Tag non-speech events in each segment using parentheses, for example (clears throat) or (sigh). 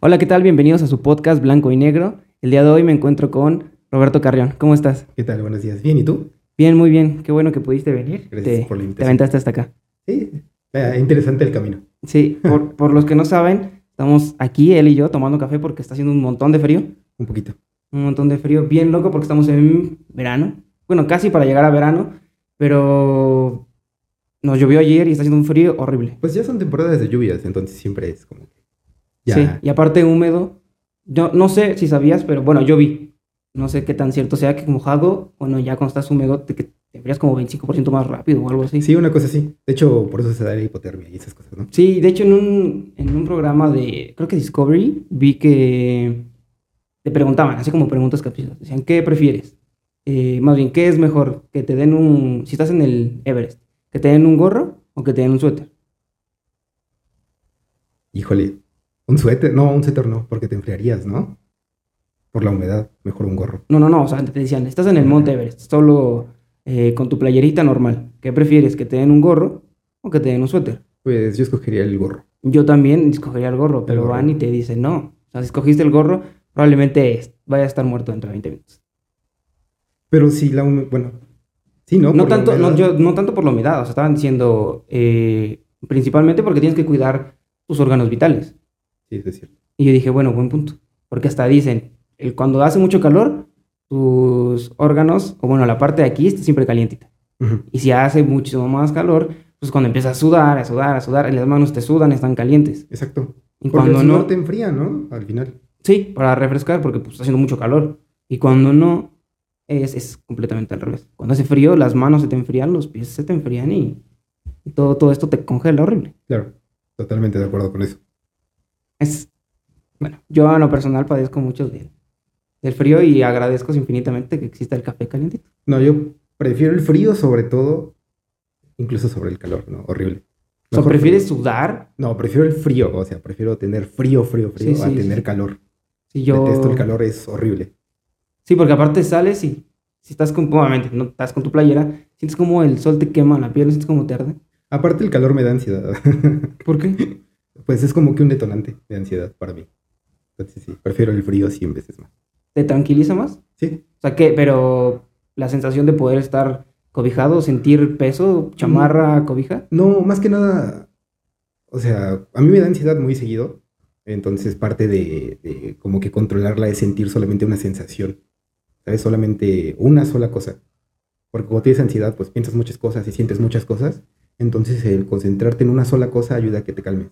Hola, ¿qué tal? Bienvenidos a su podcast Blanco y Negro. El día de hoy me encuentro con Roberto Carrión. ¿Cómo estás? ¿Qué tal? Buenos días. Bien, ¿y tú? Bien, muy bien. Qué bueno que pudiste venir. Gracias te, por la te invitación. aventaste hasta acá. Sí, eh, interesante el camino. Sí, por, (laughs) por los que no saben, estamos aquí, él y yo, tomando café porque está haciendo un montón de frío. Un poquito. Un montón de frío, bien loco porque estamos en verano. Bueno, casi para llegar a verano, pero nos llovió ayer y está haciendo un frío horrible. Pues ya son temporadas de lluvias, entonces siempre es como. Ya. Sí, y aparte húmedo. Yo no sé si sabías, pero bueno, yo vi. No sé qué tan cierto sea que mojado, bueno, ya cuando estás húmedo te, que te enfrías como 25% más rápido o algo así. Sí, una cosa así. De hecho, por eso se da la hipotermia y esas cosas, ¿no? Sí, de hecho en un, en un programa de, creo que Discovery, vi que te preguntaban, así como preguntas capciosas, decían, ¿qué prefieres? Eh, más bien, ¿qué es mejor? Que te den un, si estás en el Everest, que te den un gorro o que te den un suéter. Híjole. Un suéter. No, un suéter no, porque te enfriarías, ¿no? Por la humedad. Mejor un gorro. No, no, no, o sea, te decían, estás en el Monte Everest, solo eh, con tu playerita normal. ¿Qué prefieres? ¿Que te den un gorro o que te den un suéter? Pues yo escogería el gorro. Yo también escogería el gorro, pero gorro. van y te dicen, no. O sea, si escogiste el gorro, probablemente vaya a estar muerto dentro de 20 minutos. Pero sí, la humedad. Bueno. Sí, ¿no? No, tanto, no, yo- no tanto por la humedad, o sea, estaban diciendo eh, principalmente porque tienes que cuidar tus órganos vitales. Sí, es cierto. Y yo dije, bueno, buen punto. Porque hasta dicen, el, cuando hace mucho calor, tus órganos, o bueno, la parte de aquí está siempre calientita. Y si hace muchísimo más calor, pues cuando empiezas a sudar, a sudar, a sudar, las manos te sudan, están calientes. Exacto. Y Porque cuando el sudor no, te enfría, ¿no? Al final. sí, para refrescar, porque pues, está haciendo mucho calor. Y cuando no, es, es completamente al revés. Cuando hace frío, las manos se te enfrían, los pies se te enfrían y, y todo, todo esto te congela horrible. Claro. Totalmente de acuerdo con eso. Es, bueno, yo en lo personal padezco mucho de- del frío y agradezco infinitamente que exista el café calientito. No, yo prefiero el frío sobre todo, incluso sobre el calor, ¿no? Horrible. O Mejor ¿prefieres frío. sudar? No, prefiero el frío, o sea, prefiero tener frío, frío, frío, Sí, a sí, tener sí. calor. Si yo... Detesto el calor, es horrible. Sí, porque aparte sales y si estás con, obviamente, no estás con tu playera, sientes como el sol te quema la piel, sientes como te arde. Aparte el calor me da ansiedad. ¿Por qué? (laughs) pues es como que un detonante de ansiedad para mí. Entonces sí, prefiero el frío 100 veces más. ¿Te tranquiliza más? Sí, O sea, ¿qué? Pero la sensación de poder estar cobijado, sentir peso, chamarra, cobija. no, más que nada, o sea, a mí me da ansiedad muy seguido. Entonces parte de, de como que controlarla es sentir solamente una sensación. ¿Sabes? Solamente una sola cosa. Porque cuando tienes ansiedad, pues piensas muchas cosas y sientes muchas cosas. Entonces el concentrarte en una sola cosa ayuda a que te calmes.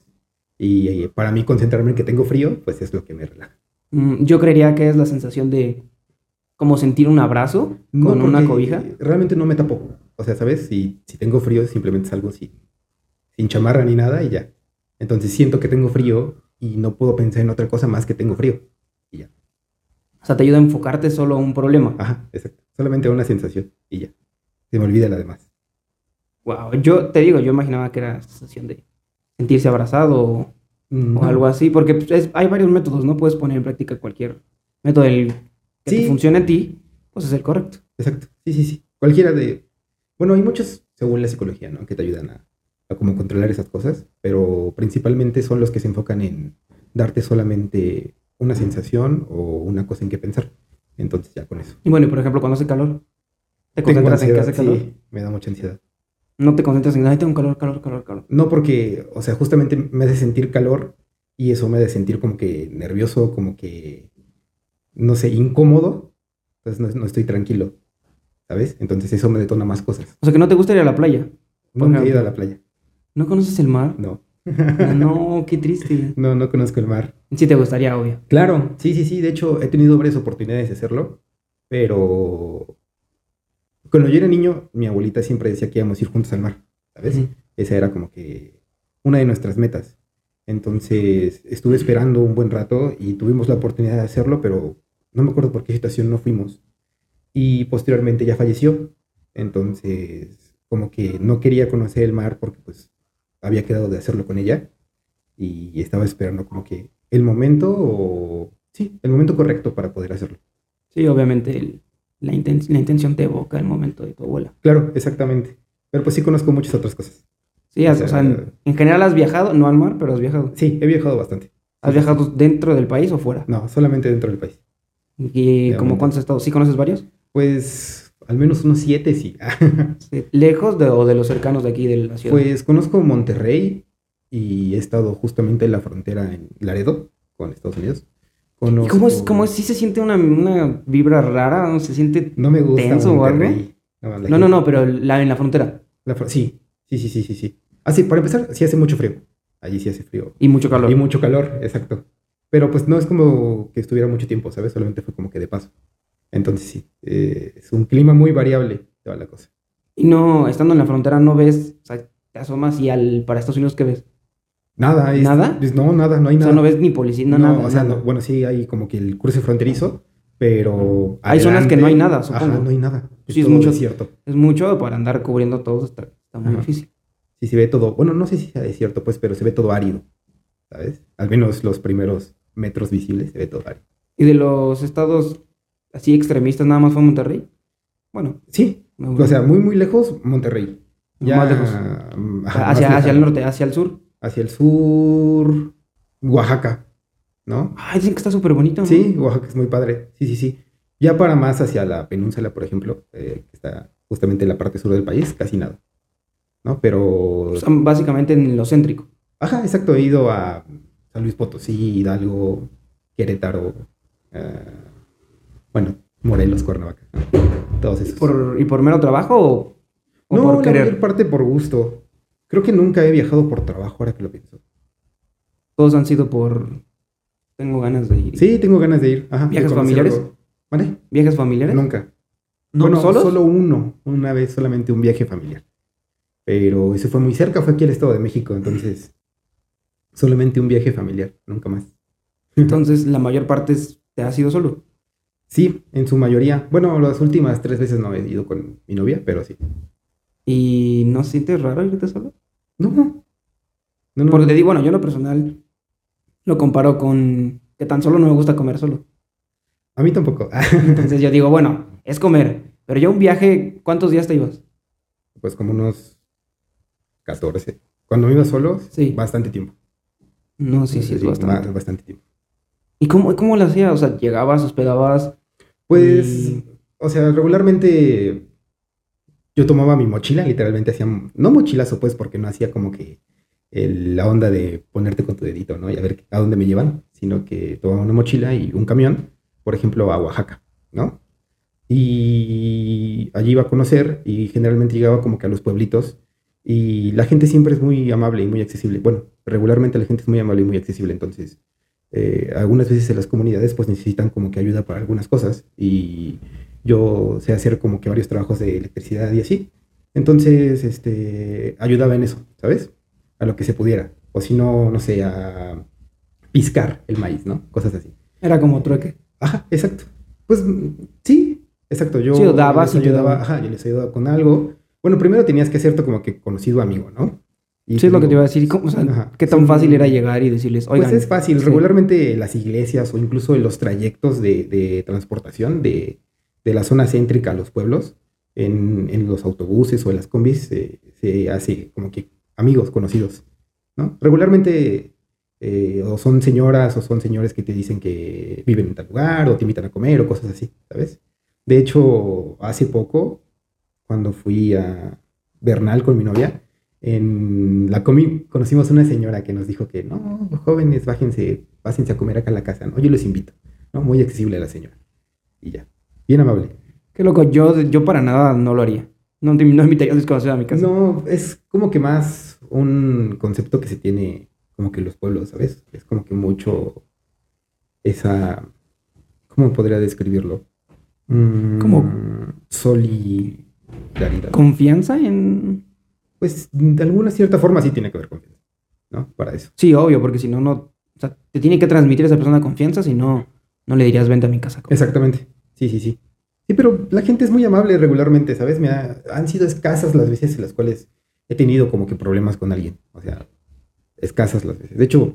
Y, eh, para mí concentrarme en que tengo frío, pues es lo que me relaja. Mm, Yo creería que es la sensación de como sentir un abrazo No, con una cobija. Realmente no me tapo. O sea, ¿sabes? Si, si tengo frío, simplemente salgo sin, sin chamarra ni nada y ya. Entonces siento que tengo frío y no puedo pensar en otra cosa más que tengo frío. Y ya. O sea, te ayuda a enfocarte solo a un problema. Ajá, exacto. Solamente una sensación y ya. Se me olvida la demás. Wow, yo te digo, yo imaginaba que era la sensación de sentirse abrazado o, algo así, porque pues, es- hay varios métodos, no puedes poner en práctica cualquier método el que te Sí. funcione a ti, pues es el correcto. Exacto. Sí, sí, sí. Cualquiera de... Bueno, hay muchos, según la psicología, ¿no? Que te ayudan a, a como controlar esas cosas, pero principalmente son los que se enfocan en darte solamente una sensación o una cosa en que pensar. Entonces ya con eso. Y bueno, y por ejemplo, cuando hace calor, te concentras en que hace calor. sí, me da mucha ansiedad. No te concentras en, ay, tengo calor, calor, calor, calor. No porque, o sea, justamente me hace sentir calor y eso me hace sentir como que nervioso, como que, no sé, incómodo. Entonces no, no estoy tranquilo, ¿sabes? Entonces eso me detona más cosas. O sea, que no te gusta ir a la playa. Nunca he ejemplo. ido a la playa. ¿No conoces el mar? No. No, qué triste. (laughs) No, no conozco el mar. Sí te gustaría, obvio. Claro, sí, sí, sí. De hecho, he tenido varias oportunidades de hacerlo, pero cuando yo era niño, mi abuelita siempre decía que íbamos a ir juntos al mar, ¿sabes? Ujú. Esa era como que una de nuestras metas. Entonces estuve esperando un buen rato y tuvimos la oportunidad de hacerlo, pero no me acuerdo por qué situación no fuimos. Y posteriormente ya falleció. Entonces, como que no quería conocer el mar porque pues había quedado de hacerlo con ella y estaba esperando como que el momento o sí, el momento correcto para poder hacerlo. Sí, obviamente el- la, inten- la intención te evoca el momento de tu abuela. Claro, exactamente. Pero pues sí conozco muchas otras cosas. Sí, O sea, en, en general has viajado, no al mar, pero has viajado. Sí, he viajado bastante. ¿Has viajado dentro del país o fuera? No, solamente dentro del país. ¿Y De como cuántos estados? ¿Sí conoces varios? Pues al menos unos siete, sí. (laughs) Sí. ¿Lejos de, o de los cercanos de aquí de la ciudad? Pues conozco Monterrey y he estado justamente en la frontera en Laredo con Estados Unidos. ¿Y cómo es, Conozco- cómo es? ¿Sí se siente una, una vibra rara? ¿No ¿Se siente...? No me gusta tenso o algo? No, No, no, no, pero la, en la frontera. la sí, sí, sí, sí, sí, sí. Ah, sí, para empezar, sí hace mucho frío. Allí sí hace frío. Y mucho calor. Y mucho calor, exacto. Pero pues no es como que estuviera mucho tiempo, ¿sabes? Solamente fue como que de paso. Entonces sí, eh, es un clima muy variable toda la cosa. Y no, estando en la frontera, no ves, o sea, te asomas y al, para Estados Unidos, ¿qué ves? Nada. es- ¿Nada? pues, no, nada, no hay O nada. sea, no ves ni policía, no, No, nada. o sea, nada. no, bueno, sí hay como que el cruce fronterizo, pero... Hay zonas que no hay nada, Ajá, supongo. no hay nada. Sí, es todo mucho. desierto. Es mucho para andar cubriendo todo, está, está muy Ajá. difícil. Sí, se ve todo... Bueno, no sé si sea desierto, pues, pero se ve todo árido, ¿sabes? Al menos los primeros metros visibles se ve todo árido. ¿Y de los estados así extremistas nada más fue Monterrey? Bueno, Sí, o sea, muy, muy lejos, Monterrey. Ya, más lejos. mm, ajá, hacia, más hacia el norte, hacia el sur. Hacia el sur, Oaxaca, ¿no? Ay, dicen que está súper bonito. ¿no? Sí, Oaxaca es muy padre. Sí, sí, sí. Ya para más hacia la península, por ejemplo, eh, que está justamente en la parte sur del país, casi nada. ¿No? Pero. O sea, básicamente en lo céntrico. Ajá, exacto. He ido a San Luis Potosí, Hidalgo, Querétaro, eh, bueno, Morelos, Cuernavaca. ¿no? Todos esos. Por, ¿Y por mero trabajo o, o no, por la querer? mayor parte por gusto. Creo que nunca he viajado por trabajo, ahora que lo pienso. Todos han sido por... Tengo ganas de ir. Sí, tengo ganas de ir. Ajá, ¿Viajes familiares? algo. ¿Vale? ¿Viajes familiares? Nunca. ¿No? bueno, ¿Solos? solo uno, una vez solamente un viaje familiar. Pero ese fue muy cerca, fue aquí al Estado de México, entonces solamente un viaje familiar, nunca más. (laughs) Entonces, la mayor parte es- te ha sido solo. Sí, en su mayoría. Bueno, las últimas tres veces no he ido con mi novia, pero sí. ¿Y no sientes raro irte solo? No, no. No. Porque te digo, bueno, yo en lo personal lo comparo con que tan solo no me gusta comer solo. A mí tampoco. (laughs) Entonces yo digo, bueno, es comer. Pero ya un viaje, ¿cuántos días te ibas? pues como unos 14. Cuando me iba solo, Sí. bastante tiempo. No, sí, sí, es bastante. ba- bastante tiempo. ¿Y cómo, cómo lo hacías? O sea, llegabas, hospedabas. Pues, Y- o sea, regularmente yo tomaba mi mochila, literalmente hacía, no mochilazo pues, porque no hacía como que la onda de ponerte con tu dedito, ¿no? Y a ver a dónde me llevan, sino que tomaba una mochila y un camión, por ejemplo, a Oaxaca, ¿no? Y allí iba a conocer y generalmente llegaba como que a los pueblitos y la gente siempre es muy amable y muy accesible. Bueno, regularmente la gente es muy amable y muy accesible, entonces eh, algunas veces en las comunidades pues necesitan como que ayuda para algunas cosas y yo sé hacer como que varios trabajos de electricidad y así. Entonces, este, ayudaba en eso, ¿sabes? A lo que se pudiera. O si no, no sé, a piscar el maíz, ¿no? Cosas así. Era como trueque. Ajá, exacto. Pues sí, exacto. Yo Sí, dabas les ayudaba, ajá, yo les ayudaba con algo. Bueno, primero tenías que hacerte como que conocido amigo, ¿no? Y Sí, es lo que te iba a decir. ¿Cómo- o sea, Ajá. ¿Qué tan Sí. fácil era llegar y decirles, oigan? Pues es fácil. sí. Regularmente en las iglesias o incluso en los trayectos de, de transportación de, de la zona céntrica a los pueblos, en, en los autobuses o en las combis, se- se hace como que amigos conocidos, ¿no? Regularmente eh, o son señoras o son señores que te dicen que viven en tal lugar o te invitan a comer o cosas así, ¿sabes? De hecho, hace poco, cuando fui a Bernal con mi novia, en la comi conocimos una señora que nos dijo que no, jóvenes, bájense, pásense a comer acá a la casa, ¿no? Yo los invito, ¿no? Muy accesible la señora. Y ya, bien amable. Qué loco, yo, yo para nada no lo haría. No, no invitaría a un desconocido a mi casa. No, es como que más un concepto que se tiene como que en los pueblos, ¿sabes? Es como que mucho esa, ¿cómo podría describirlo? Mm, ¿Cómo? Solidaridad. ¿Confianza en...? Pues de alguna cierta forma sí tiene que ver con ¿no? Para eso. Sí, obvio, porque si no, no... O sea, te tiene que transmitir esa persona confianza, si no, no le dirías vente a mi casa. Exactamente. Sí, sí, sí. Sí, pero la gente es muy amable regularmente, ¿sabes? Me ha- han sido escasas las veces en las cuales he tenido como que problemas con alguien. O sea, escasas las veces. De hecho,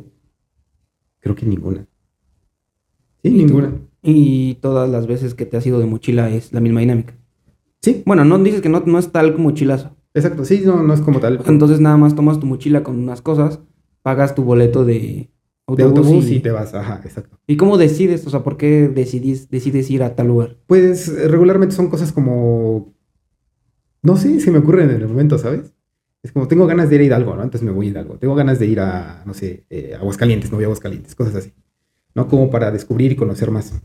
creo que ninguna. Sí, ¿Y tú? ninguna. Y todas las veces que te has ido de mochila es la misma dinámica. Sí, Bueno, no dices que no, no es tal mochilazo. exacto. Sí, no, no es como tal. Entonces nada más tomas tu mochila con unas cosas, pagas tu boleto de de autobús y... te vas, ajá, exacto. ¿Y cómo decides? O sea, ¿por qué decidís, decides ir a tal lugar? Pues regularmente son cosas como, no sé, se me ocurren en el momento, ¿sabes? Es como, tengo ganas de ir a Hidalgo, ¿no? Entonces me voy a Hidalgo. Tengo ganas de ir a, no sé, eh, Aguascalientes, no voy a Aguascalientes, cosas así. ¿No? Como para descubrir y conocer más.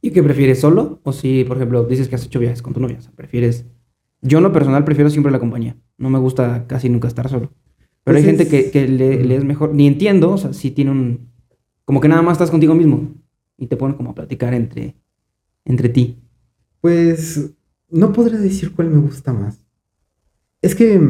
¿Y qué prefieres, solo? O si, por ejemplo, dices que has hecho viajes con tu novia, o sea, prefieres... Yo en lo personal prefiero siempre la compañía. No me gusta casi nunca estar solo. Pero hay gente que, le, es mejor, ni entiendo, o sea, si tiene un, como que nada más estás contigo mismo y te pones como a platicar entre, entre ti. Pues no podría decir cuál me gusta más. Es que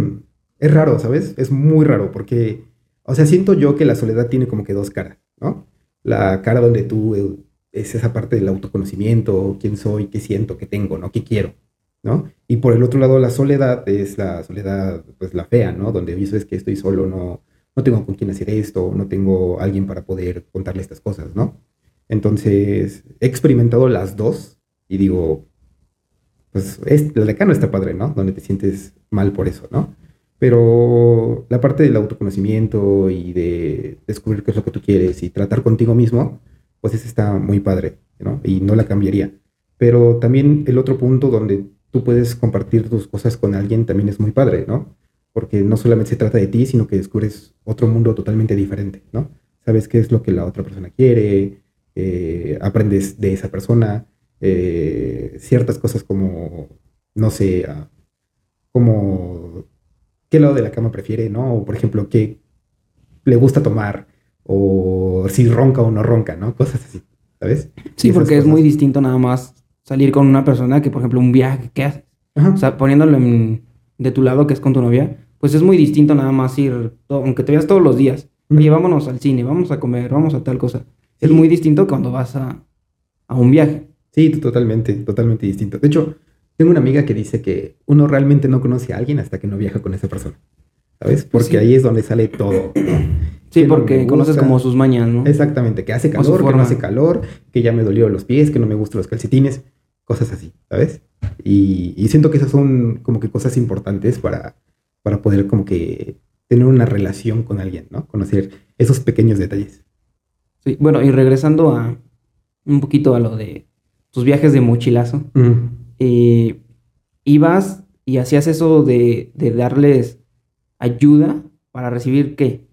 es raro, ¿sabes? Es muy raro porque, o sea, siento yo que la soledad tiene como que dos caras, ¿no? La cara donde tú eh, es esa parte del autoconocimiento, quién soy, qué siento, qué tengo, ¿no? ¿Qué quiero? ¿No? Y por el otro lado, la soledad es la soledad, pues la fea, ¿no? Donde yo sabes que estoy solo, no, no tengo con quién hacer esto, no tengo alguien para poder contarle estas cosas, ¿no? Entonces, he experimentado las dos y digo, pues es, la de acá no está padre, ¿no? Donde te sientes mal por eso, ¿no? Pero la parte del autoconocimiento y de descubrir qué es lo que tú quieres y tratar contigo mismo, pues esa está muy padre, ¿no? Y no la cambiaría. Pero también el otro punto donde tú puedes compartir tus cosas con alguien también es muy padre, ¿no? Porque no solamente se trata de ti, sino que descubres otro mundo totalmente diferente, ¿no? Sabes qué es lo que la otra persona quiere, eh, aprendes de esa persona, eh, ciertas cosas como, no sé, ah, como qué lado de la cama prefiere, ¿no? O por ejemplo, qué le gusta tomar, o si ronca o no ronca, ¿no? Cosas así, ¿sabes? Sí, porque es muy distinto nada más salir con una persona que, por ejemplo, un viaje ¿qué haces. O sea, poniéndolo de tu lado, que es con tu novia, pues es muy distinto nada más ir, aunque te veas todos los días. Oye, vámonos al cine, vamos a comer, vamos a tal cosa. Es muy distinto cuando vas a, a un viaje. Sí, totalmente, totalmente distinto. De hecho, tengo una amiga que dice que uno realmente no conoce a alguien hasta que no viaja con esa persona. ¿Sabes? Porque ahí es donde sale todo. Sí, porque conoces como sus mañas, ¿no? Exactamente, que hace calor, que no hace calor, que ya me dolió los pies, que no me gustan los calcetines, cosas así, ¿sabes? Y, siento que esas son como que cosas importantes para, para poder como que tener una relación con alguien, ¿no? Conocer esos pequeños detalles. Sí, bueno, y regresando a un poquito a lo de tus viajes de mochilazo, eh, ibas y hacías eso de, de darles ayuda para recibir qué?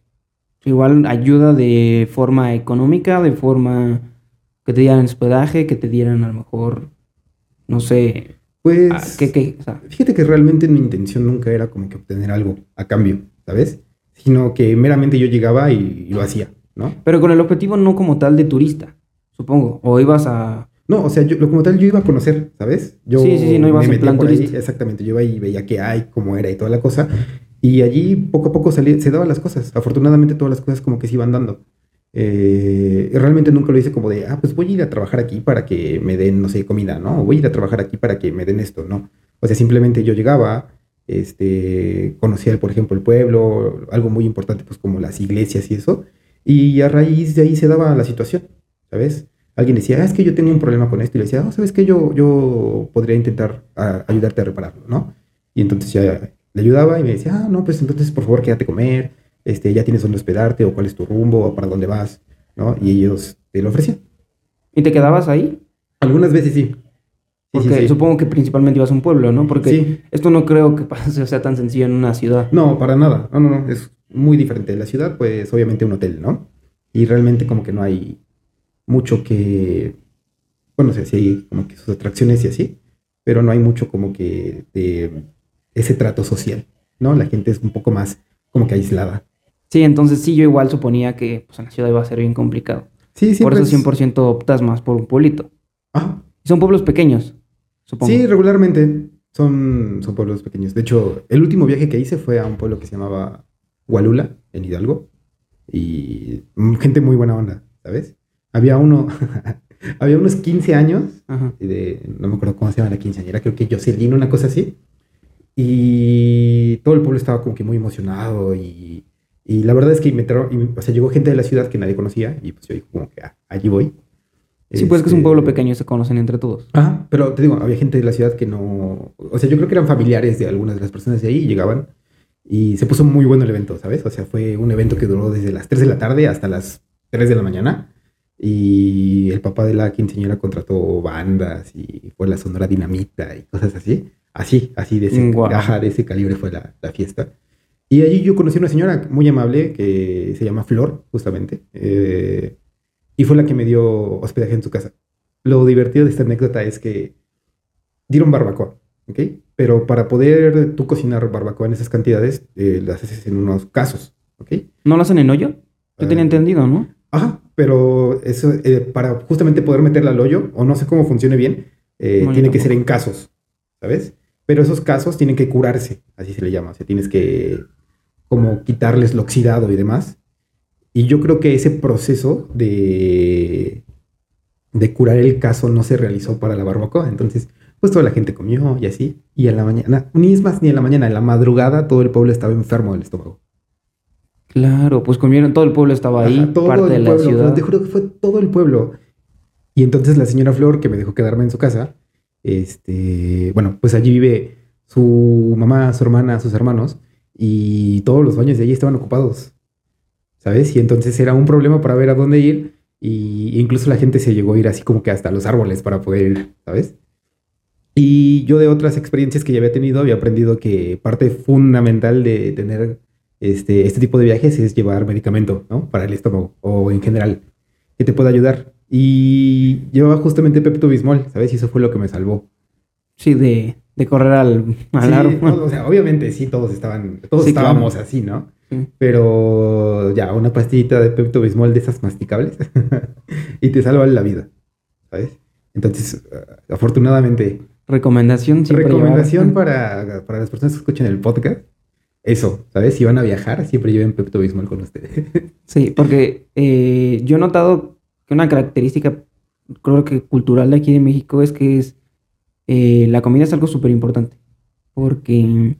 Igual ayuda de forma económica, de forma que te dieran hospedaje, que te dieran a lo mejor, no sé. Pues, ah, ¿qué, fíjate que realmente mi intención nunca era como que obtener algo a cambio, ¿sabes? Sino que meramente yo llegaba y, lo hacía, ¿no? Pero con el objetivo no como tal de turista, supongo. O ibas a... No, o sea, yo, como tal yo iba a conocer, ¿sabes? Yo sí, sí, sí, no ibas en plan turista. exactamente, yo iba y veía qué hay, cómo era y toda la cosa. Y allí poco a poco se daban las cosas. Afortunadamente todas las cosas como que se iban dando. Eh, realmente nunca lo hice como de, ah, pues voy a ir a trabajar aquí para que me den, no sé, comida, ¿no? voy a ir a trabajar aquí para que me den esto, ¿no? O sea, simplemente yo llegaba, este, conocía, por ejemplo, el pueblo, algo muy importante, pues como las iglesias y eso, y a raíz de ahí se daba la situación, ¿sabes? Alguien decía, ah, es que yo tenía un problema con esto, y le decía, oh, ¿sabes qué? Yo, yo podría intentar ayudarte a repararlo, ¿no? Y entonces ya le ayudaba y me decía, ah, no, pues entonces por favor quédate a comer, este, ya tienes dónde hospedarte o cuál es tu rumbo o para dónde vas, ¿no? Y ellos te lo ofrecían. ¿Y te quedabas ahí? Algunas veces sí. Porque supongo que principalmente ibas a un pueblo, ¿no? Porque esto no creo que sea tan sencillo en una ciudad. No, para nada. No, no, no. Es muy diferente. La ciudad, pues obviamente un hotel, ¿no? Y realmente como que no hay mucho que... Bueno, o sea, sí hay como que sus atracciones y así, pero no hay mucho como que de ese trato social, ¿no? La gente es un poco más como que aislada. Sí, entonces sí, yo igual suponía que pues, en la ciudad iba a ser bien complicado. Sí, sí. Por eso 100% optas más por un pueblito. Ajá. Son pueblos pequeños, supongo. Sí, regularmente son, son pueblos pequeños. De hecho, el último viaje que hice fue a un pueblo que se llamaba Hualula, en Hidalgo. Y gente muy buena onda, ¿sabes? Había uno, (laughs) había unos 15 años, de, no me acuerdo cómo se llama la quinceañera, creo que Jocelyn, una cosa así. Y todo el pueblo estaba como que muy emocionado y, y la verdad es que me o sea, llegó gente de la ciudad que nadie conocía y pues yo como que ah, allí voy. Sí, pues que es un pueblo este, pequeño y se conocen entre todos. Ajá, pero te digo, había gente de la ciudad que no, o sea, yo creo que eran familiares de algunas de las personas de ahí y llegaban y se puso muy bueno el evento, ¿sabes? O sea, fue un evento que duró desde las 3 de la tarde hasta las 3 de la mañana y el papá de la quinceañera contrató bandas y fue la Sonora Dinamita y cosas así. Así, así de ese, Guau. ajá, de ese calibre fue la, la fiesta. Y allí yo conocí a una señora muy amable que se llama Flor, justamente, eh, y fue la que me dio hospedaje en su casa. Lo divertido de esta anécdota es que dieron barbacoa, ¿ok? Pero para poder tú cocinar barbacoa en esas cantidades, eh, las haces en unos casos, ¿ok? ¿No lo hacen en hoyo? Yo tenía Eh, entendido, ¿no? Ajá, pero eso, eh, para justamente poder meterla al hoyo, o no sé cómo funcione bien, eh, tiene que ser en casos, ¿sabes? Pero esos casos tienen que curarse, así se le llama, o sea, tienes que como quitarles lo oxidado y demás. Y yo creo que ese proceso de, de curar el caso no se realizó para la barbacoa, entonces pues toda la gente comió y así, y en la mañana, ni es más ni en la mañana, en la madrugada todo el pueblo estaba enfermo del estómago. Claro, pues comieron, todo el pueblo estaba ahí, Ajá, todo parte el de la pueblo, ciudad. te juro que fue todo el pueblo. Y entonces la señora Flor, que me dejó quedarme en su casa, este, bueno, pues allí vive su mamá, su hermana, sus hermanos, y todos los baños de allí estaban ocupados, ¿sabes? Y entonces era un problema para ver a dónde ir, y incluso la gente se llegó a ir así como que hasta los árboles para poder ir, ¿sabes? Y yo de otras experiencias que ya había tenido, había aprendido que parte fundamental de tener este, este tipo de viajes es llevar medicamento, ¿no? Para el estómago o en general, que te pueda ayudar. Y llevaba justamente Pepto Bismol, ¿sabes? Y eso fue lo que me salvó. Sí, de, de correr al, al Sí, no, o sea, obviamente sí, todos estaban, todos Sí, claro. estábamos así, ¿no? Sí. Pero ya, una pastillita de Pepto Bismol de esas masticables (laughs) y te salva la vida, ¿sabes? Entonces, eh, afortunadamente, Recomendación siempre recomendación llevar- para, para las personas que escuchan el podcast. Eso, ¿sabes? Si van a viajar, siempre lleven Pepto Bismol con ustedes. (laughs) Sí, porque eh, yo he notado que una característica, creo que cultural de aquí de México es que es eh, la comida es algo súper importante. Porque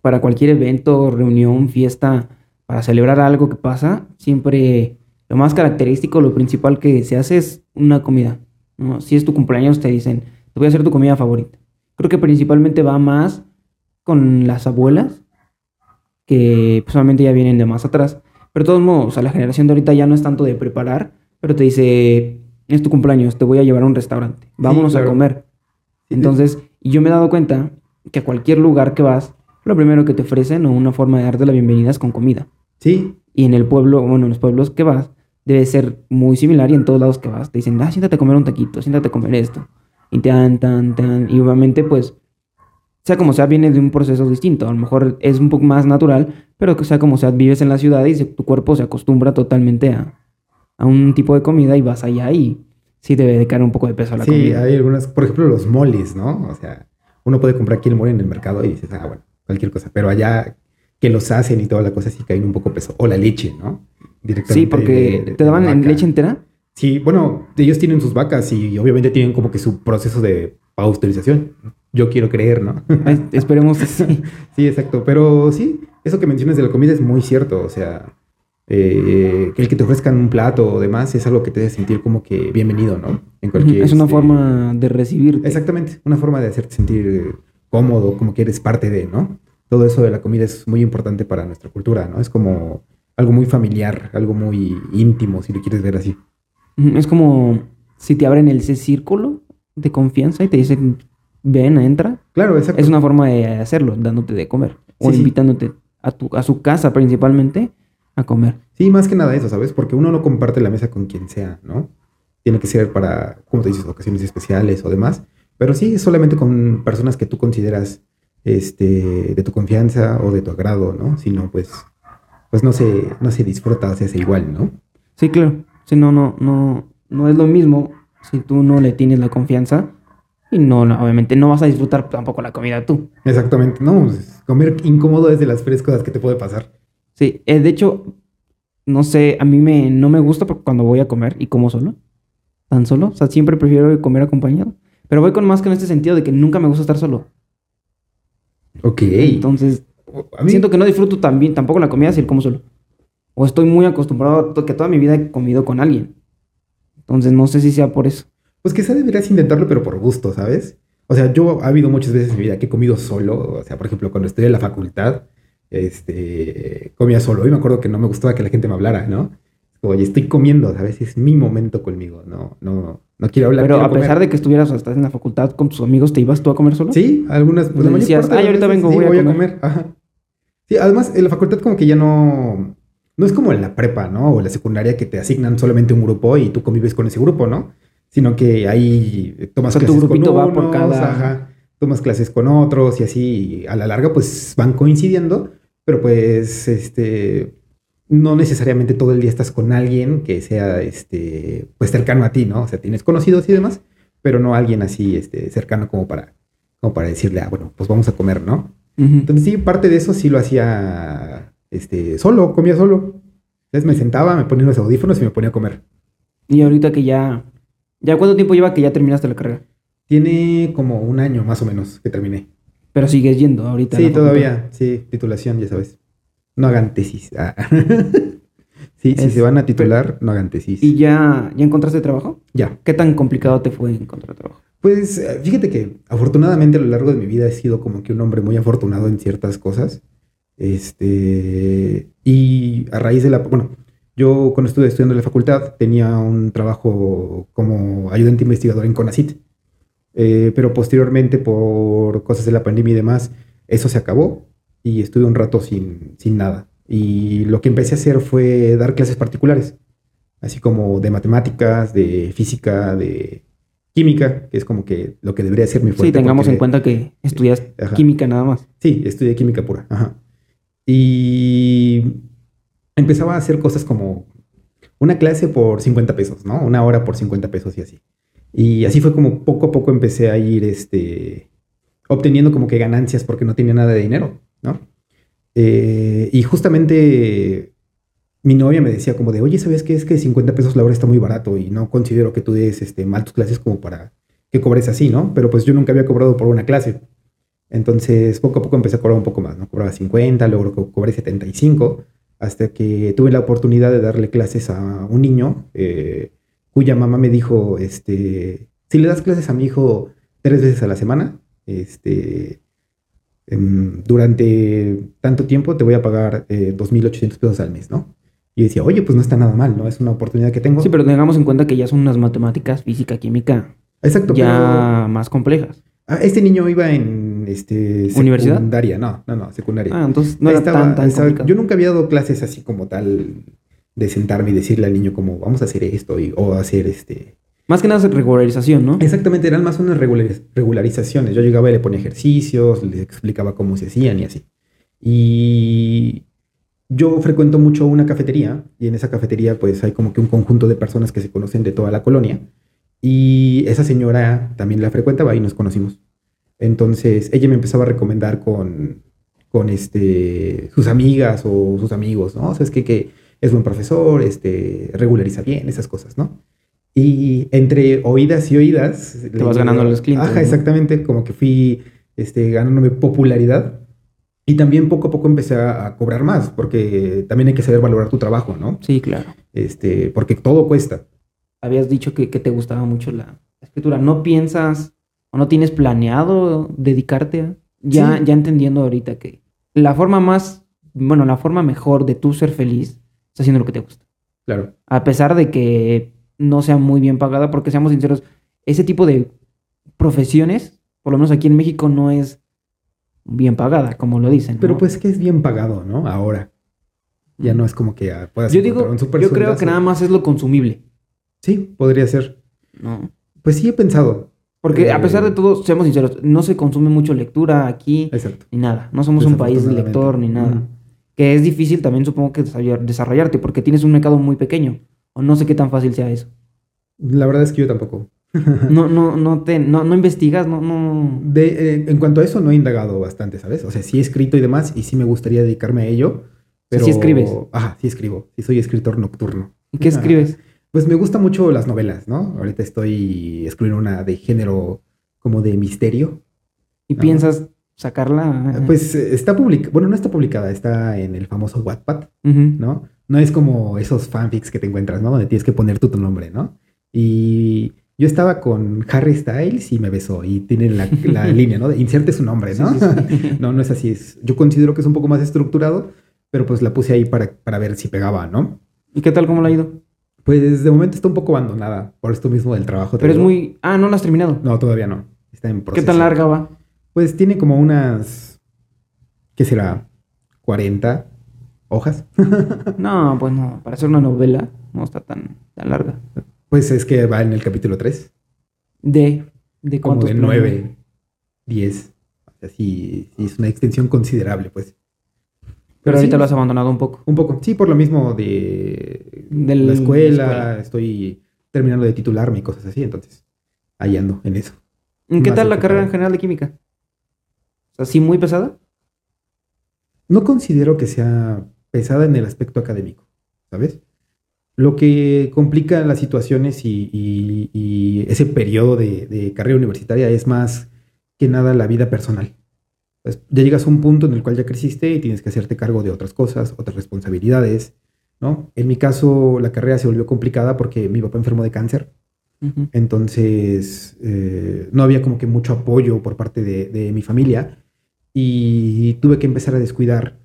para cualquier evento, reunión, fiesta, para celebrar algo que pasa, siempre lo más característico, lo principal que se hace es una comida. ¿no? Si es tu cumpleaños, te dicen, te voy a hacer tu comida favorita. Creo que principalmente va más con las abuelas, que pues, solamente ya vienen de más atrás. Pero de todos modos, o sea, la generación de ahorita ya no es tanto de preparar, pero te dice, es tu cumpleaños, te voy a llevar a un restaurante, vámonos claro. a comer. Entonces, y yo me he dado cuenta que a cualquier lugar que vas, lo primero que te ofrecen o una forma de darte la bienvenida es con comida. Sí, Y en el pueblo, bueno, en los pueblos que vas, debe ser muy similar y en todos lados que vas te dicen, ah, siéntate a comer un taquito, siéntate a comer esto. Y tan, tan, tan. Y obviamente, pues, sea como sea, viene de un proceso distinto. A lo mejor es un poco más natural, pero que sea como sea, vives en la ciudad y tu cuerpo se acostumbra totalmente a, a un tipo de comida y vas allá y sí debe de caer un poco de peso a la sí, comida. hay algunas, por ejemplo, los moles, ¿no? O sea, uno puede comprar aquí el mole en el mercado y dices, ah, bueno, cualquier cosa, pero allá que los hacen y toda la cosa sí caen un poco peso. O la leche, ¿no? Directamente Sí, porque de- te daban en leche entera. Sí, bueno, ellos tienen sus vacas y obviamente tienen como que su proceso de pasteurización. Yo quiero creer, ¿no? Es- Esperemos que sí. (laughs) Sí, exacto. Pero sí, eso que mencionas de la comida es muy cierto. O sea, eh, que el que te ofrezcan un plato o demás es algo que te hace sentir como que bienvenido, ¿no? En cualquier. Es una este, forma de recibirte. Exactamente, una forma de hacerte sentir eh, cómodo, como que eres parte de, ¿no? Todo eso de la comida es muy importante para nuestra cultura, ¿no? Es como algo muy familiar, algo muy íntimo, si lo quieres ver así. Es como si te abren ese círculo de confianza y te dicen, ven, entra. Claro, exacto. Es una forma de hacerlo, dándote de comer. O sí. invitándote a, tu, a su casa principalmente a comer. Sí, más que nada eso, ¿sabes? Porque uno no comparte la mesa con quien sea, ¿no? Tiene que ser para, como te dices, ocasiones especiales o demás. Pero sí, solamente con personas que tú consideras este, de tu confianza o de tu agrado, ¿no? Si no, pues, pues no se, no se disfruta, se hace igual, ¿no? Sí, claro. Si no, no, no, no es lo mismo si tú no le tienes la confianza. Y no, obviamente no vas a disfrutar tampoco la comida tú. Exactamente, no, pues, comer incómodo es de las peores cosas que te puede pasar. Sí, eh, de hecho, no sé, a mí me, no me gusta porque cuando voy a comer y como solo, tan solo, o sea, siempre prefiero comer acompañado. Pero voy con más que en este sentido de que nunca me gusta estar solo. Ok. Entonces, a mí, siento que no disfruto tan bien tampoco la comida si como solo. O estoy muy acostumbrado a to- que toda mi vida he comido con alguien. Entonces, no sé si sea por eso. pues quizá deberías intentarlo, pero por gusto, ¿sabes? O sea, yo ha habido muchas veces en mi vida que he comido solo. O sea, por ejemplo, cuando estudié en la facultad, este, comía solo. Y me acuerdo que no me gustaba que la gente me hablara, ¿no? Oye, estoy comiendo, ¿sabes? Es mi momento conmigo, no, no, no quiero hablar. Pero quiero a pesar comer. de que estuvieras estás en la facultad con tus amigos, ¿te ibas tú a comer solo? Sí, algunas. Pues, decías, "Ay, ahorita vengo, sí, voy a a comer". comer. Ajá. Sí, además, en la facultad como que ya no. No es como en la prepa, ¿no? O la secundaria que te asignan solamente un grupo y tú convives con ese grupo, ¿no? Sino que ahí tomas O sea, tu clases grupito con va por unos, cada- ajá, tomas clases con otros y así y a la larga pues van coincidiendo, pero pues este no necesariamente todo el día estás con alguien que sea este pues cercano a ti, ¿no? O sea, tienes conocidos y demás, pero no alguien así este cercano como para como para decirle, ah, bueno, pues vamos a comer, ¿no? Entonces sí, parte de eso sí lo hacía este, solo, comía solo. Entonces me sentaba, me ponía los audífonos y me ponía a comer. Y ahorita que ya... ¿Ya cuánto tiempo lleva que ya terminaste la carrera? Tiene como un año más o menos que terminé. Pero sigues yendo ahorita. Sí, todavía, sí, titulación, ya sabes. No hagan tesis. Ah. (laughs) sí, si Es- se van a titular, no hagan tesis. ¿Y ya, ya encontraste trabajo? Ya. ¿Qué tan complicado te fue encontrar trabajo? Pues eh, fíjate que afortunadamente a lo largo de mi vida he sido como que un hombre muy afortunado en ciertas cosas. Este, y a raíz de la, bueno, yo cuando estuve estudiando en la facultad tenía un trabajo como ayudante investigador en CONACIT. Eh, pero posteriormente por cosas de la pandemia y demás, eso se acabó y estuve un rato sin, sin nada. Y lo que empecé a hacer fue dar clases particulares, así como de matemáticas, de física, de química, que es como que lo que debería ser mi fuerte. Sí, tengamos en cuenta que estudias Ajá. química nada más. Sí, estudié química pura. Ajá. Y empezaba a hacer cosas como una clase por 50 pesos, ¿no? Una hora por 50 pesos y así. Y así fue como poco a poco empecé a ir este, obteniendo como que ganancias porque no tenía nada de dinero, ¿no? Eh, y justamente mi novia me decía como de, oye, ¿sabes qué? Es que 50 pesos la hora está muy barato y no considero que tú des este, mal tus clases como para que cobres así, ¿no? Pero pues yo nunca había cobrado por una clase. Entonces, poco a poco empecé a cobrar un poco más, ¿no? Cobraba 50, luego co- cobré 75, hasta que tuve la oportunidad de darle clases a un niño eh, cuya mamá me dijo, este, si le das clases a mi hijo tres veces a la semana, este, em, durante tanto tiempo te voy a pagar eh, 2.800 pesos al mes, ¿no? Y decía, oye, pues no está nada mal, ¿no? Es una oportunidad que tengo. Sí, pero tengamos en cuenta que ya son unas matemáticas, física, química Exacto, ya más complejas. ah, este niño iba en este, ¿Universidad? secundaria, no, no, no, secundaria. Ah, entonces no era Estaba- tan, tan estaba- yo nunca había dado clases así como tal de sentarme y decirle al niño como vamos a hacer esto y, o hacer este. Más que nada regularización, ¿no? Exactamente, eran más unas regulariz- regularizaciones. Yo llegaba y le ponía ejercicios, le explicaba cómo se hacían y así. Y yo frecuento mucho una cafetería y en esa cafetería pues hay como que un conjunto de personas que se conocen de toda la colonia y esa señora también la frecuentaba y nos conocimos. Entonces ella me empezaba a recomendar con, con este, sus amigas o sus amigos, ¿no? O sea, es que, que es buen profesor, este, regulariza bien, esas cosas, ¿no? Y entre oídas y oídas... Te vas ganando a los clientes, Ajá, ¿no? exactamente, como que fui este, ganándome popularidad. Y también poco a poco empecé a, a cobrar más, porque también hay que saber valorar tu trabajo, ¿no? Sí, claro. Este, porque todo cuesta. Habías dicho que, que te gustaba mucho la escritura. ¿No piensas o no tienes planeado dedicarte a...? Ya, Sí. ya entendiendo ahorita que la forma más, bueno, la forma mejor de tú ser feliz es haciendo lo que te gusta. Claro. A pesar de que no sea muy bien pagada, porque seamos sinceros, ese tipo de profesiones, por lo menos aquí en México, no es bien pagada, como lo dicen. Pero pues que es bien pagado, ¿no? Ahora. Ya no es como que ah, puedas Yo digo, un super yo creo que nada más es lo consumible, Sí, podría ser. ¿no? Pues sí he pensado. Porque a Eh, pesar de todo, seamos sinceros, no se consume mucho lectura aquí, Exacto. ni nada. No somos un país lector ni nada. Que es difícil también, supongo que desarrollar- desarrollarte, porque tienes un mercado muy pequeño. O no sé qué tan fácil sea eso. La verdad es que yo tampoco. (laughs) No, no, no te, no, no investigas, no, no. De, eh, en cuanto a eso, no he indagado bastante, ¿sabes? O sea, sí he escrito y demás, y sí me gustaría dedicarme a ello. Pero... sí escribes. Ajá, sí escribo. Sí soy escritor nocturno. ¿Y qué escribes? (laughs) Pues me gustan mucho las novelas, ¿no? Ahorita estoy escribiendo una de género como de misterio. ¿Y No. piensas sacarla? Pues eh, está publicada, bueno, no está publicada, está en el famoso Wattpad, Ujú. ¿no? No es como esos fanfics que te encuentras, ¿no? Donde tienes que poner tú tu nombre, ¿no? Y yo estaba con Harry Styles y me besó y tiene la, la (laughs) línea, ¿no? De inserte su nombre, ¿no? Sí, sí, sí. (laughs) no, no es así. Es, yo considero que es un poco más estructurado, pero pues la puse ahí para, para ver si pegaba, ¿no? ¿Y qué tal? ¿Cómo le ha ido? Pues de momento está un poco abandonada por esto mismo del trabajo. Pero es muy... Ah, no lo has terminado. No, todavía no. Está en ¿Qué proceso. tan larga va? Pues tiene como unas... ¿Qué será? 40 hojas. (laughs) No, pues no. Para hacer una novela no está tan, tan larga. Pues es que va en el capítulo 3. ¿De, de Como cuántos? de planos? 9, 10. O sea, sí, sí es una extensión considerable, pues. Pero ahorita sí, lo has abandonado un poco. Un poco. Sí, por lo mismo de Del- la escuela, escuela. Estoy terminando de titularme y cosas así. Entonces, ahí ando en eso. ¿En ¿Qué más tal la carrera en general de química? Sea, ¿sí muy pesada? No considero que sea pesada en el aspecto académico, ¿sabes? Lo que complica las situaciones y, y- y ese periodo de, de carrera universitaria es más que nada la vida personal. Pues, ya llegas a un punto en el cual ya creciste y tienes que hacerte cargo de otras cosas, otras responsabilidades, ¿no? En mi caso, la carrera se volvió complicada porque mi papá enfermó de cáncer. Entonces, eh, no había como que mucho apoyo por parte de, de mi familia y tuve que empezar a descuidar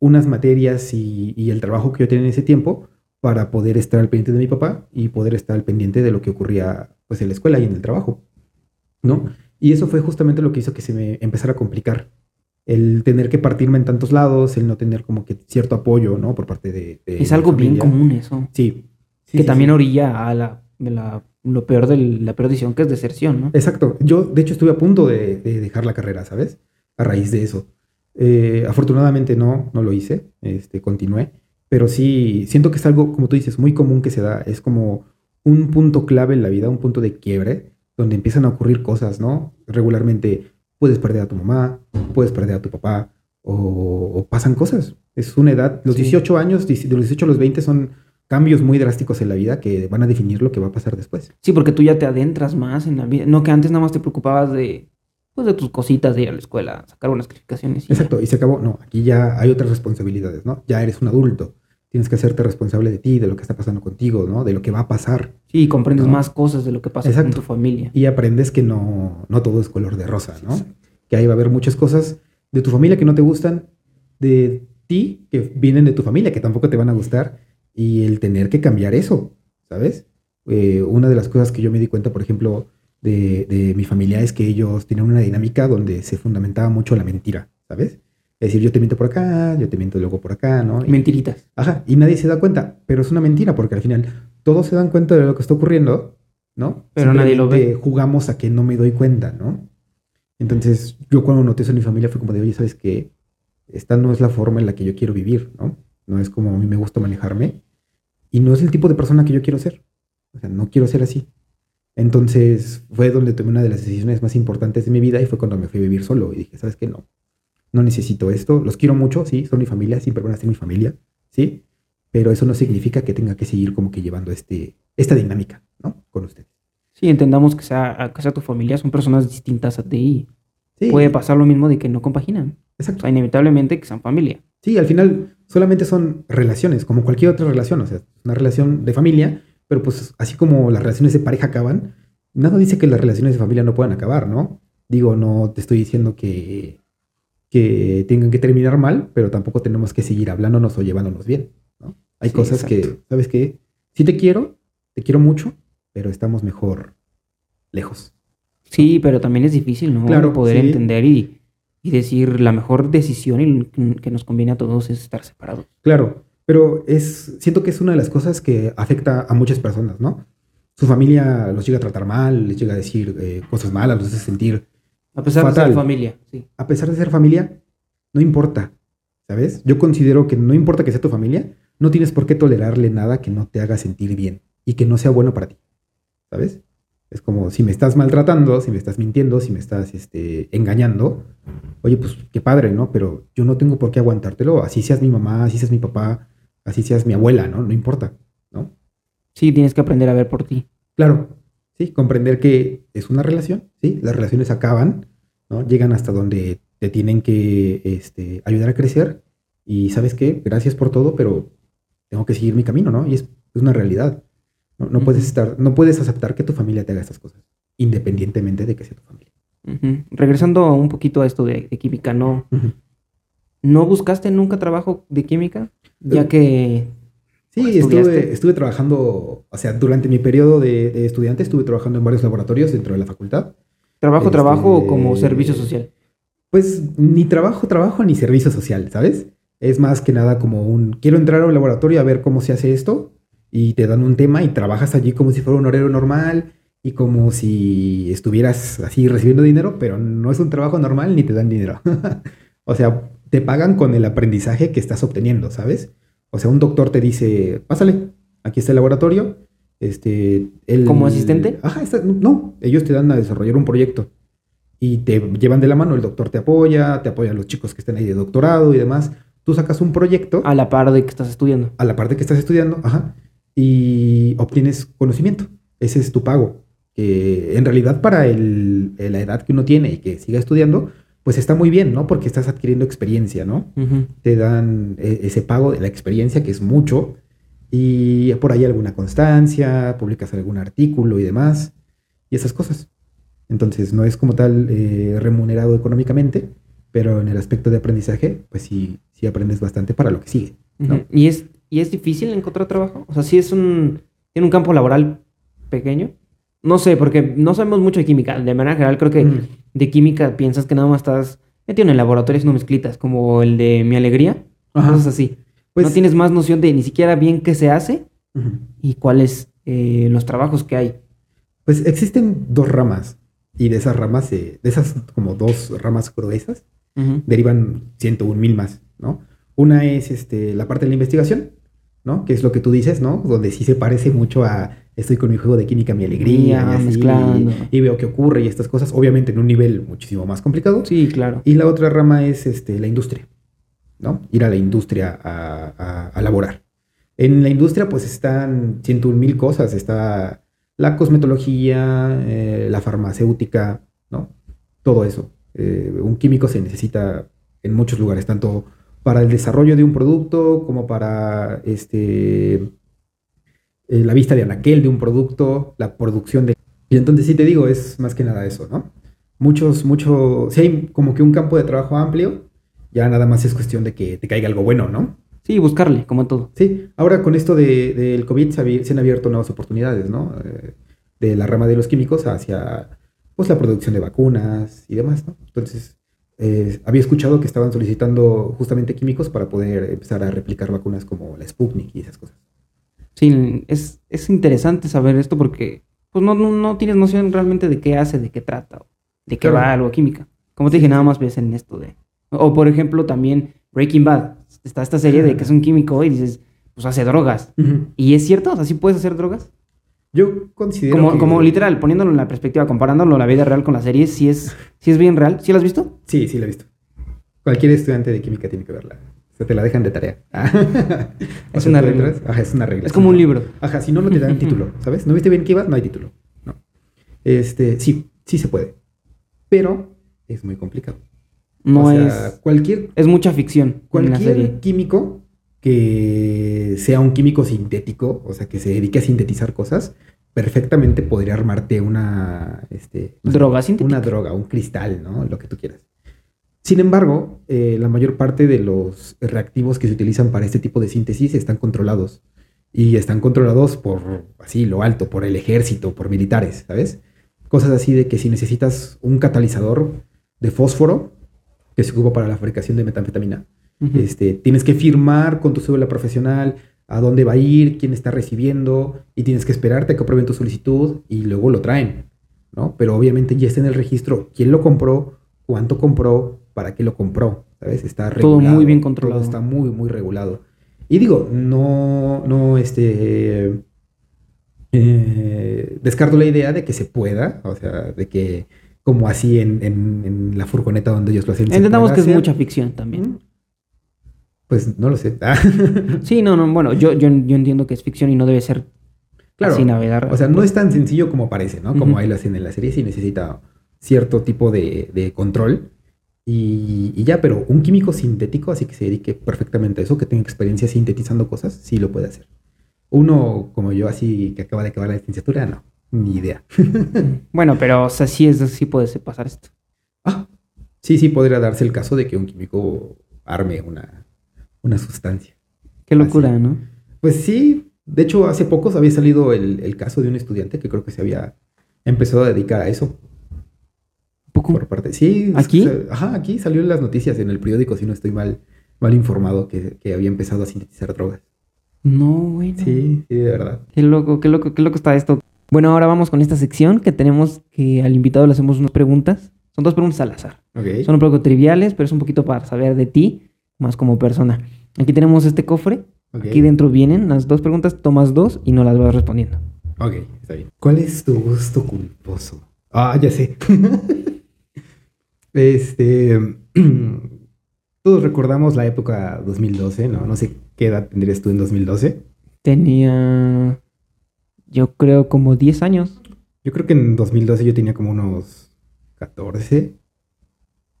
unas materias y, y el trabajo que yo tenía en ese tiempo para poder estar al pendiente de mi papá y poder estar al pendiente de lo que ocurría pues en la escuela y en el trabajo, ¿no? Y eso fue justamente lo que hizo que se me empezara a complicar. El tener que partirme en tantos lados, el no tener como que cierto apoyo, ¿no? Por parte de... de Es algo bien común eso. Sí. Sí, que sí, también sí. orilla a la, la- lo peor de la peor decisión que es deserción, ¿no? Exacto. Yo, de hecho, estuve a punto de, de dejar la carrera, ¿sabes? A raíz de eso. Eh, afortunadamente no, no lo hice, este, continué. Pero sí, siento que es algo, como tú dices, muy común que se da. Es como un punto clave en la vida, un punto de quiebre, donde empiezan a ocurrir cosas, ¿no? Regularmente puedes perder a tu mamá, puedes perder a tu papá, o, o pasan cosas. Es una edad, los Sí. 18 años, de los 18 a los 20 son cambios muy drásticos en la vida que van a definir lo que va a pasar después. Sí, porque tú ya te adentras más en la vida. No que antes nada más te preocupabas de, pues, de tus cositas de ir a la escuela, sacar buenas calificaciones. y ya. Exacto, y se acabó. No, aquí ya hay otras responsabilidades, ¿no? Ya eres un adulto. Tienes que hacerte responsable de ti, de lo que está pasando contigo, ¿no? De lo que va a pasar. Sí, comprendes No. más cosas de lo que pasa Exacto. con tu familia. Y aprendes que no, no todo es color de rosa, ¿no? Que ahí va a haber muchas cosas de tu familia que no te gustan, de ti que vienen de tu familia que tampoco te van a gustar, y el tener que cambiar eso, ¿sabes? Eh, una de las cosas que yo me di cuenta, por ejemplo, de, de mi familia es que ellos tenían una dinámica donde se fundamentaba mucho la mentira, ¿sabes? Es decir, yo te miento por acá, yo te miento luego por acá, ¿no? Y- Mentiritas. Ajá, y nadie se da cuenta, pero es una mentira porque al final todos se dan cuenta de lo que está ocurriendo, ¿no? Pero nadie lo ve. Jugamos a que no me doy cuenta, ¿no? Entonces, yo cuando noté eso en mi familia fue como de, oye, ¿sabes qué? Esta no es la forma en la que yo quiero vivir, ¿no? No es como a mí me gusta manejarme y no es el tipo de persona que yo quiero ser. O sea, no quiero ser así. Entonces, fue donde tomé una de las decisiones más importantes de mi vida y fue cuando me fui a vivir solo y dije, ¿sabes qué? No, no necesito esto. Los quiero mucho, sí, son mi familia, siempre van a ser mi familia, sí, pero eso no significa que tenga que seguir como que llevando este, esta dinámica, ¿no? Con ustedes. Sí, entendamos que sea, que sea tu familia, son personas distintas a ti. Sí, Puede pasar lo mismo de que no compaginan. O exacto. sea, inevitablemente que sean familia. Sí, al final solamente son relaciones, como cualquier otra relación, o sea, una relación de familia, pero pues así como las relaciones de pareja acaban, nada dice que las relaciones de familia no puedan acabar, ¿no? Digo, no te estoy diciendo que, que tengan que terminar mal, pero tampoco tenemos que seguir hablándonos o llevándonos bien, ¿no? Hay Sí, cosas que. ¿sabes qué? Sí te quiero, te quiero mucho, pero estamos mejor lejos. Sí, pero también es difícil, ¿no? Claro, Poder sí. entender y, y decir la mejor decisión y que nos conviene a todos es estar separados. Claro, pero es, siento que es una de las cosas que afecta a muchas personas, ¿no? Su familia los llega a tratar mal, les llega a decir eh, cosas malas, los hace sentir. A pesar de ser familia, sí. A pesar de ser familia, no importa, ¿sabes? Yo considero que no importa que sea tu familia, no tienes por qué tolerarle nada que no te haga sentir bien y que no sea bueno para ti, ¿sabes? Es como si me estás maltratando, si me estás mintiendo, si me estás este, engañando, oye, pues qué padre, ¿no? Pero yo no tengo por qué aguantártelo, así seas mi mamá, así seas mi papá, así seas mi abuela, ¿no? No importa, ¿no? Sí, tienes que aprender a ver por ti. Claro, sí, comprender que es una relación, sí, las relaciones acaban, ¿no? Llegan hasta donde te tienen que este, ayudar a crecer y sabes qué, gracias por todo, pero tengo que seguir mi camino, ¿no? Y es, es una realidad. No, no puedes estar, no puedes aceptar que tu familia te haga estas cosas, independientemente de que sea tu familia. Regresando un poquito a esto de, de química, ¿no. ¿No buscaste nunca trabajo de química? Ya Eh, que Sí, estuve, estuve, trabajando, o sea, durante mi periodo de, estudiante estuve trabajando en varios laboratorios dentro de la facultad. ¿Trabajo, trabajo o como este, servicio social? Pues ni trabajo, trabajo, ni servicio social, ¿sabes? Es más que nada como un, quiero entrar a un laboratorio a ver cómo se hace esto y te dan un tema y trabajas allí como si fuera un horario normal y como si estuvieras así recibiendo dinero, pero no es un trabajo normal ni te dan dinero. (laughs) o sea, te pagan con el aprendizaje que estás obteniendo, ¿sabes? O sea, un doctor te dice, pásale, aquí está el laboratorio. Este, el, ¿Como asistente? Ajá, no, ellos te dan a desarrollar un proyecto y te llevan de la mano, el doctor te apoya, te apoyan los chicos que están ahí de doctorado y demás. Tú sacas un proyecto. A la par de que estás estudiando. A la par de que estás estudiando, ajá. Y obtienes conocimiento. Ese es tu pago. En realidad para el, la edad que uno tiene y que siga estudiando, pues está muy bien, ¿no? Porque estás adquiriendo experiencia, ¿no? Te dan eh, ese pago de la experiencia, que es mucho, y por ahí alguna constancia, publicas algún artículo y demás, y esas cosas. Entonces, no es como tal eh, remunerado económicamente, pero en el aspecto de aprendizaje, pues sí, sí aprendes bastante para lo que sigue. ¿no? ¿Y, es, ¿Y es difícil encontrar trabajo? O sea, si es un, tiene un campo laboral pequeño. No sé, porque no sabemos mucho de química. De manera general, creo que de química piensas que nada más estás metido en el laboratorio haciendo mezclitas, como el de Mi Alegría. Cosas así. Pues, no tienes más noción de ni siquiera bien qué se hace y cuáles eh, los trabajos que hay. Pues existen dos ramas. Y de esas ramas, de esas como dos ramas gruesas, derivan 101 mil más, ¿no? Una es este, la parte de la investigación, ¿no? Que es lo que tú dices, ¿no? Donde sí se parece mucho a estoy con mi juego de química, mi alegría, y, y, veo qué ocurre y estas cosas, obviamente en un nivel muchísimo más complicado. Sí, claro. Y la otra rama es este, la industria, ¿no? Ir a la industria a, a, laborar. En la industria pues están 101 mil cosas, está la cosmetología, eh, la farmacéutica, ¿no? Todo eso. Eh, un químico se necesita en muchos lugares, tanto para el desarrollo de un producto como para este eh, la vista de anaquel de un producto, la producción de... Y entonces sí te digo, es más que nada eso, ¿no? Muchos, mucho, si hay como que un campo de trabajo amplio, ya nada más es cuestión de que te caiga algo bueno, ¿no? Sí, buscarle, como todo. Sí, ahora con esto del de, COVID se, han abierto nuevas oportunidades, ¿no? Eh, de la rama de los químicos hacia, pues, la producción de vacunas y demás, ¿no? Entonces, eh, había escuchado que estaban solicitando justamente químicos para poder empezar a replicar vacunas como la Sputnik y esas cosas. Sí, es, es interesante saber esto porque pues no, no, tienes noción realmente de qué hace, de qué trata, de qué va algo química. Como te dije, nada más ves en esto de... O por ejemplo también Breaking Bad. Está esta serie de que es un químico y dices, pues hace drogas. ¿Y es cierto? O sea, ¿sí puedes hacer drogas? Yo considero como, Como literal, poniéndolo en la perspectiva, comparándolo la vida real con la serie, si es, si es bien real. ¿Sí lo has visto? Sí, sí lo he visto. Cualquier estudiante de química tiene que verla te la dejan de tarea. (laughs) es una regla. Ajá, es una regla. Es como un libro. Ajá, si no, no te dan (laughs) título, ¿sabes? ¿No viste bien que iba? No hay título. No. Este, sí, sí se puede. Pero es muy complicado. No o sea, es. Cualquier. Es mucha ficción. Cualquier químico que sea un químico sintético, o sea, que se dedique a sintetizar cosas, perfectamente podría armarte una. Este, droga sintética. Una droga, un cristal, ¿no? Lo que tú quieras. Sin embargo, eh, la mayor parte de los reactivos que se utilizan para este tipo de síntesis están controlados. Y están controlados por, así, lo alto, por el ejército, por militares, ¿sabes? Cosas así de que si necesitas un catalizador de fósforo, que se ocupa para la fabricación de metanfetamina, este, tienes que firmar con tu cédula profesional a dónde va a ir, quién está recibiendo, y tienes que esperarte a que aprueben tu solicitud y luego lo traen, ¿no? Pero obviamente ya está en el registro quién lo compró, cuánto compró, para qué lo compró, ¿sabes? Está regulado. Todo muy bien controlado. está muy, muy regulado. Y digo, no, no, este, eh, descarto la idea de que se pueda, o sea, de que como así en, la furgoneta donde ellos lo hacen. Entendamos que es mucha ficción también. Pues no lo sé. (laughs) sí, no, no, bueno, yo, yo, entiendo que es ficción y no debe ser claro, así navegar. O sea, no es tan sencillo como parece, ¿no? Como ahí lo hacen en la serie, sí necesita cierto tipo de, de control. Y, ya, pero un químico sintético, así que se dedique perfectamente a eso, que tenga experiencia sintetizando cosas, sí lo puede hacer. Uno como yo, así que acaba de acabar la licenciatura, no, ni idea. (laughs) bueno, pero o sea, sí, es, sí puede pasar esto. Ah, sí, sí podría darse el caso de que un químico arme una, una sustancia. Qué locura, ¿no? Pues sí, de hecho hace poco había salido el, el caso de un estudiante que creo que se había empezado a dedicar a eso. ¿Poco? Por parte, sí. ¿Aquí? ajá, aquí salió en las noticias, en el periódico, si no estoy mal, mal informado, que, que había empezado a sintetizar drogas. No, güey. no. Sí, sí, de verdad. Qué loco, qué loco, qué loco está esto. Bueno, ahora vamos con esta sección que tenemos que al invitado le hacemos unas preguntas. Son dos preguntas al azar. Son un poco triviales, pero es un poquito para saber de ti, más como persona. Aquí tenemos este cofre. ok. Aquí dentro vienen las dos preguntas, tomas dos y no las vas respondiendo. Ok, está bien. ¿Cuál es tu gusto culposo? Ah, ya sé. (laughs) este. (clears throat) Todos recordamos la época 2012, ¿no? No sé qué edad tendrías tú en 2012. Tenía, yo creo, como 10 años. Yo creo que en 2012 yo tenía como unos 14.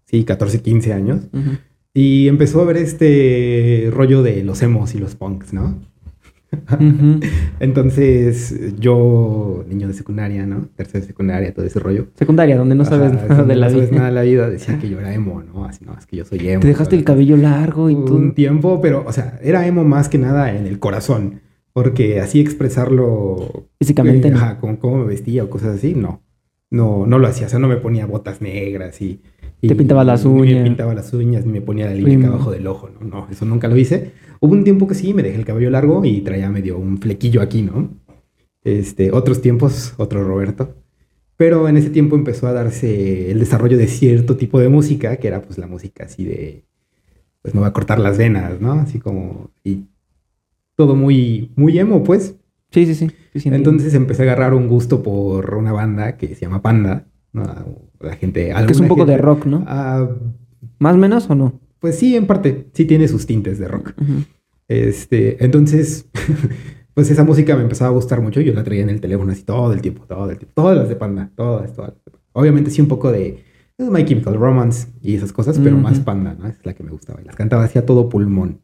Sí, 14, 15 años. Ujú. Y empezó a ver este rollo de los emos y los punks, ¿no? (laughs) Entonces, yo, niño de secundaria, ¿no? Tercera de secundaria, todo ese rollo. Secundaria, donde no sabes Ajá, nada de la no sabes vida. nada de la vida, decía (laughs) que yo era emo, ¿no? Así, no, es que yo soy emo. Te dejaste el cabello largo y Un todo. tiempo, pero, o sea, era emo más que nada en el corazón. Porque así expresarlo Físicamente, eh, ¿no? ajá, con cómo me vestía o cosas así, no. No, no lo hacía. O sea, no me ponía botas negras y. y Te pintaba las uñas. Me pintaba las uñas, me ponía la línea acá abajo del ojo, ¿no? No, eso nunca lo hice. Hubo un tiempo que sí, me dejé el cabello largo y traía medio un flequillo aquí, ¿no? Este, otros tiempos, otro Roberto. Pero en ese tiempo empezó a darse el desarrollo de cierto tipo de música, que era pues la música así de, pues me va a cortar las venas, ¿no? Así como, y todo muy, muy emo, pues. Sí, sí, sí. sí. Entonces empecé a agarrar un gusto por una banda que se llama Panda. La gente, que es un poco de rock, ¿no? ¿Más o menos o no? pues sí, en parte, sí tiene sus tintes de rock. Este, entonces, (laughs) pues esa música me empezaba a gustar mucho. Yo la traía en el teléfono así todo el tiempo, todo el tiempo. Todas las de Panda, todas, todas. Obviamente sí un poco de eh, My Chemical Romance y esas cosas, pero más Panda, ¿no? Es la que me gustaba. Y las cantaba así a todo pulmón.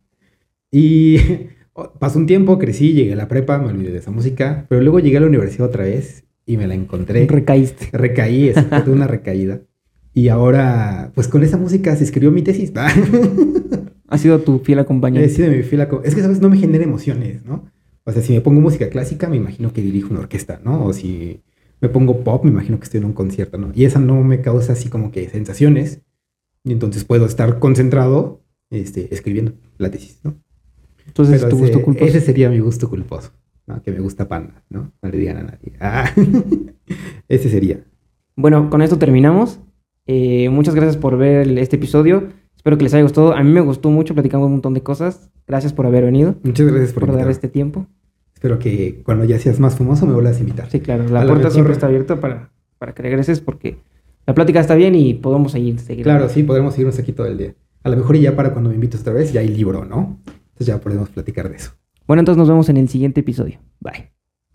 Y (laughs) pasó un tiempo, crecí, llegué a la prepa, me olvidé de esa música, pero luego llegué a la universidad otra vez y me la encontré. Recaíste. Recaí, es una recaída. Y ahora, pues con esa música se escribió mi tesis. (laughs) Ha sido tu fiel acompañante. sido mi fila co- Es que, ¿sabes? No me genera emociones, ¿no? O sea, si me pongo música clásica, me imagino que dirijo una orquesta, ¿no? O si me pongo pop, me imagino que estoy en un concierto, ¿no? Y esa no me causa así como que sensaciones. Y entonces puedo estar concentrado este, escribiendo la tesis, ¿no? Entonces, Pero tu ese, gusto culposo. ese sería mi gusto culposo, ¿no? Que me gusta Panda, ¿no? No le digan a nadie. (laughs) Ah, ese sería. Bueno, con esto terminamos. Eh, muchas gracias por ver este episodio. Espero que les haya gustado. A mí me gustó mucho, platicamos un montón de cosas. Gracias por haber venido, Muchas gracias por, por dar este tiempo. Espero que cuando ya seas más famoso me vuelvas a invitar. Sí, claro, la A puerta siempre está abierta para, para que regreses porque la plática está bien y podemos seguir. seguir. Claro, sí, podremos seguirnos aquí todo el día. A lo mejor y ya para cuando me invites otra vez ya hay libro, ¿no? Entonces ya podemos platicar de eso. Bueno, entonces nos vemos en el siguiente episodio. Bye.